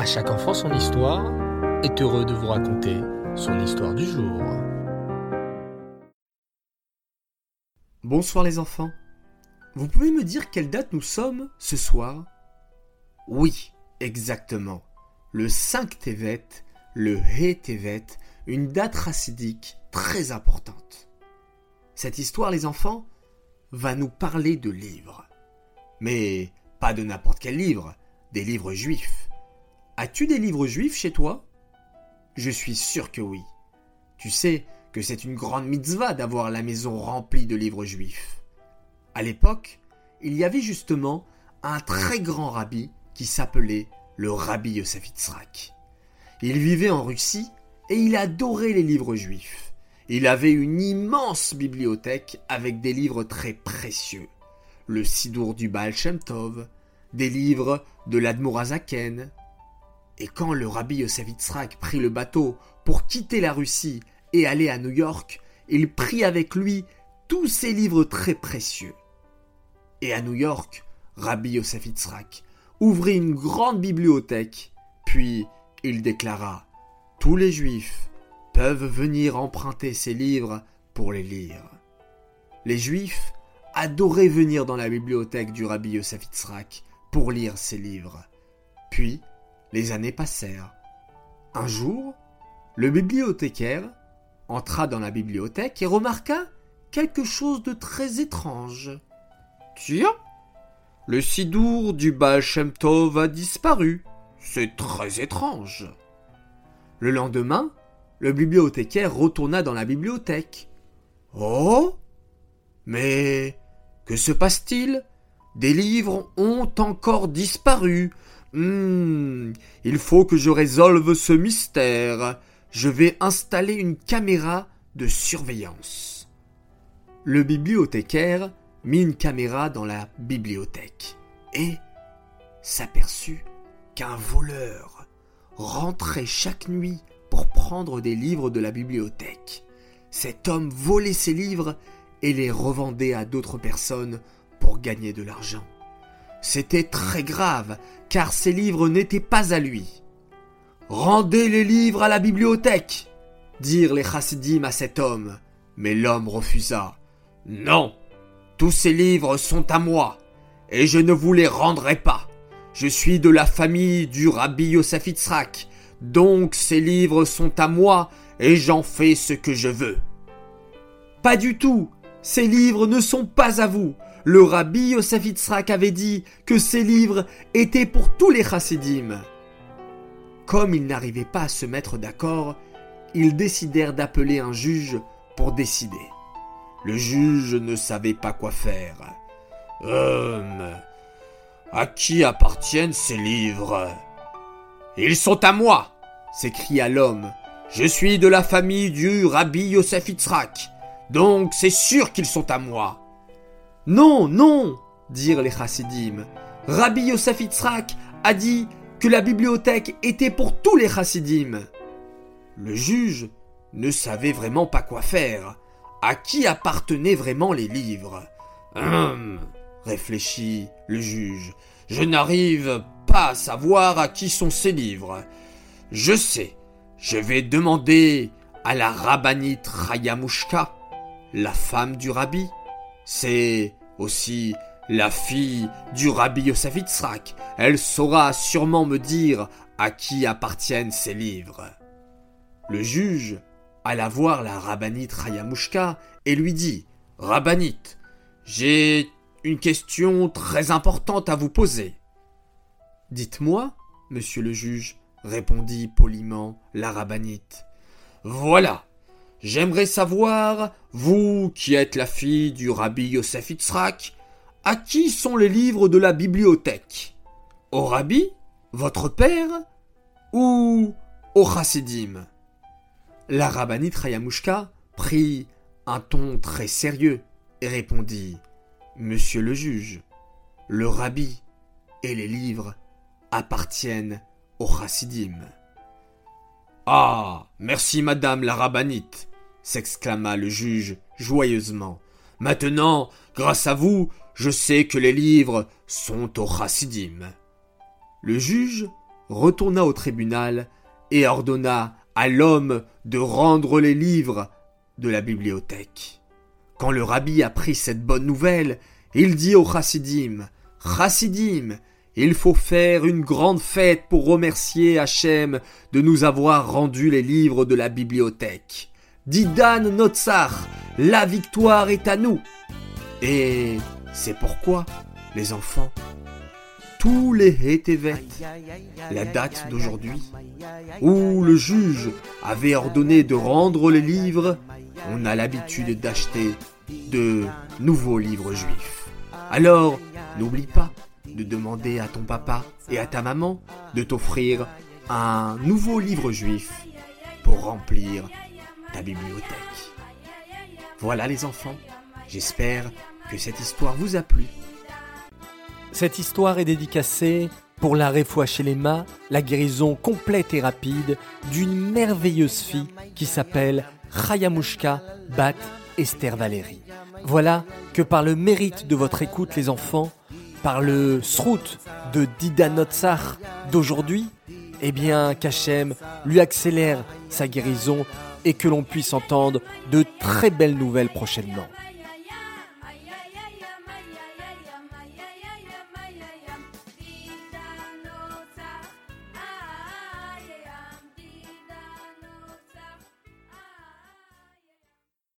À chaque enfant son histoire est heureux de vous raconter son histoire du jour. Bonsoir les enfants. Vous pouvez me dire quelle date nous sommes ce soir? Oui, exactement. Le 5 Tevet, le He Tevet, une date racidique très importante. Cette histoire, les enfants, va nous parler de livres. Mais pas de n'importe quel livre, des livres juifs. As-tu des livres juifs chez toi? Je suis sûr que oui. Tu sais que c'est une grande mitzvah d'avoir la maison remplie de livres juifs. À l'époque, il y avait justement un très grand rabbi qui s'appelait le rabbi Yosef Yitzhak. Il vivait en Russie et il adorait les livres juifs. Il avait une immense bibliothèque avec des livres très précieux. Le Sidour du Baal Shem Tov, des livres de l'Admorazaken. Et quand le rabbi Yosef Yitzhak prit le bateau pour quitter la Russie et aller à New York, il prit avec lui tous ces livres très précieux. Et à New York, Rabbi Yosef ouvrit une grande bibliothèque, puis il déclara Tous les Juifs peuvent venir emprunter ces livres pour les lire. Les Juifs adoraient venir dans la bibliothèque du Rabbi Yosef pour lire ces livres. Puis, les années passèrent. Un jour, le bibliothécaire entra dans la bibliothèque et remarqua quelque chose de très étrange. Tiens, le sidour du Baal Tov a disparu. C'est très étrange. Le lendemain, le bibliothécaire retourna dans la bibliothèque. Oh Mais que se passe-t-il? Des livres ont encore disparu. Hmm, il faut que je résolve ce mystère. Je vais installer une caméra de surveillance. Le bibliothécaire mit une caméra dans la bibliothèque et s'aperçut qu'un voleur rentrait chaque nuit pour prendre des livres de la bibliothèque. Cet homme volait ces livres et les revendait à d'autres personnes pour gagner de l'argent. C'était très grave, car ces livres n'étaient pas à lui. Rendez les livres à la bibliothèque, dirent les chassidim à cet homme. Mais l'homme refusa. Non, tous ces livres sont à moi, et je ne vous les rendrai pas. Je suis de la famille du rabbi Yosef Yitzhak, donc ces livres sont à moi, et j'en fais ce que je veux. Pas du tout, ces livres ne sont pas à vous. Le rabbi Yosef Yitzhak avait dit que ces livres étaient pour tous les chassidim. Comme ils n'arrivaient pas à se mettre d'accord, ils décidèrent d'appeler un juge pour décider. Le juge ne savait pas quoi faire. Hum. À qui appartiennent ces livres? Ils sont à moi s'écria l'homme. Je suis de la famille du rabbi Yosef Yitzhak, donc c'est sûr qu'ils sont à moi. Non, non dirent les chassidim. Rabbi Yosef Yitzhak a dit que la bibliothèque était pour tous les chassidim. Le juge ne savait vraiment pas quoi faire. À qui appartenaient vraiment les livres? Hum, réfléchit le juge. Je n'arrive pas à savoir à qui sont ces livres. Je sais, je vais demander à la rabbinite Rayamushka, la femme du rabbi. C'est aussi la fille du rabbi Yosef. Elle saura sûrement me dire à qui appartiennent ces livres. Le juge alla voir la rabbinite Rayamushka et lui dit Rabbinite, j'ai une question très importante à vous poser. Dites-moi, monsieur le juge, répondit poliment la rabbinite. Voilà. J'aimerais savoir, vous qui êtes la fille du rabbi Yosef Yitzhak, à qui sont les livres de la bibliothèque? Au rabbi Votre père Ou au chassidim? La rabbinite Rayamushka prit un ton très sérieux et répondit Monsieur le juge, le rabbi et les livres appartiennent au chassidim. Ah, merci madame la rabbinite, s'exclama le juge joyeusement. Maintenant, grâce à vous, je sais que les livres sont au chassidim. Le juge retourna au tribunal et ordonna à l'homme de rendre les livres de la bibliothèque. Quand le rabbi apprit cette bonne nouvelle, il dit au chassidim, Chassidim, il faut faire une grande fête pour remercier Hachem de nous avoir rendu les livres de la bibliothèque. Didan Notsar, la victoire est à nous. Et c'est pourquoi, les enfants, tous les Hétévet, la date d'aujourd'hui, où le juge avait ordonné de rendre les livres, on a l'habitude d'acheter de nouveaux livres juifs. Alors, n'oublie pas de demander à ton papa et à ta maman de t'offrir un nouveau livre juif pour remplir ta bibliothèque. Voilà les enfants, j'espère que cette histoire vous a plu. Cette histoire est dédicacée pour la réfoua chez les mains, la guérison complète et rapide d'une merveilleuse fille qui s'appelle Chayamushka Bat Esther Valérie. Voilà que par le mérite de votre écoute les enfants, par le srout de Didanotsar d'aujourd'hui, eh bien qu'Hachem lui accélère sa guérison et que l'on puisse entendre de très belles nouvelles prochainement.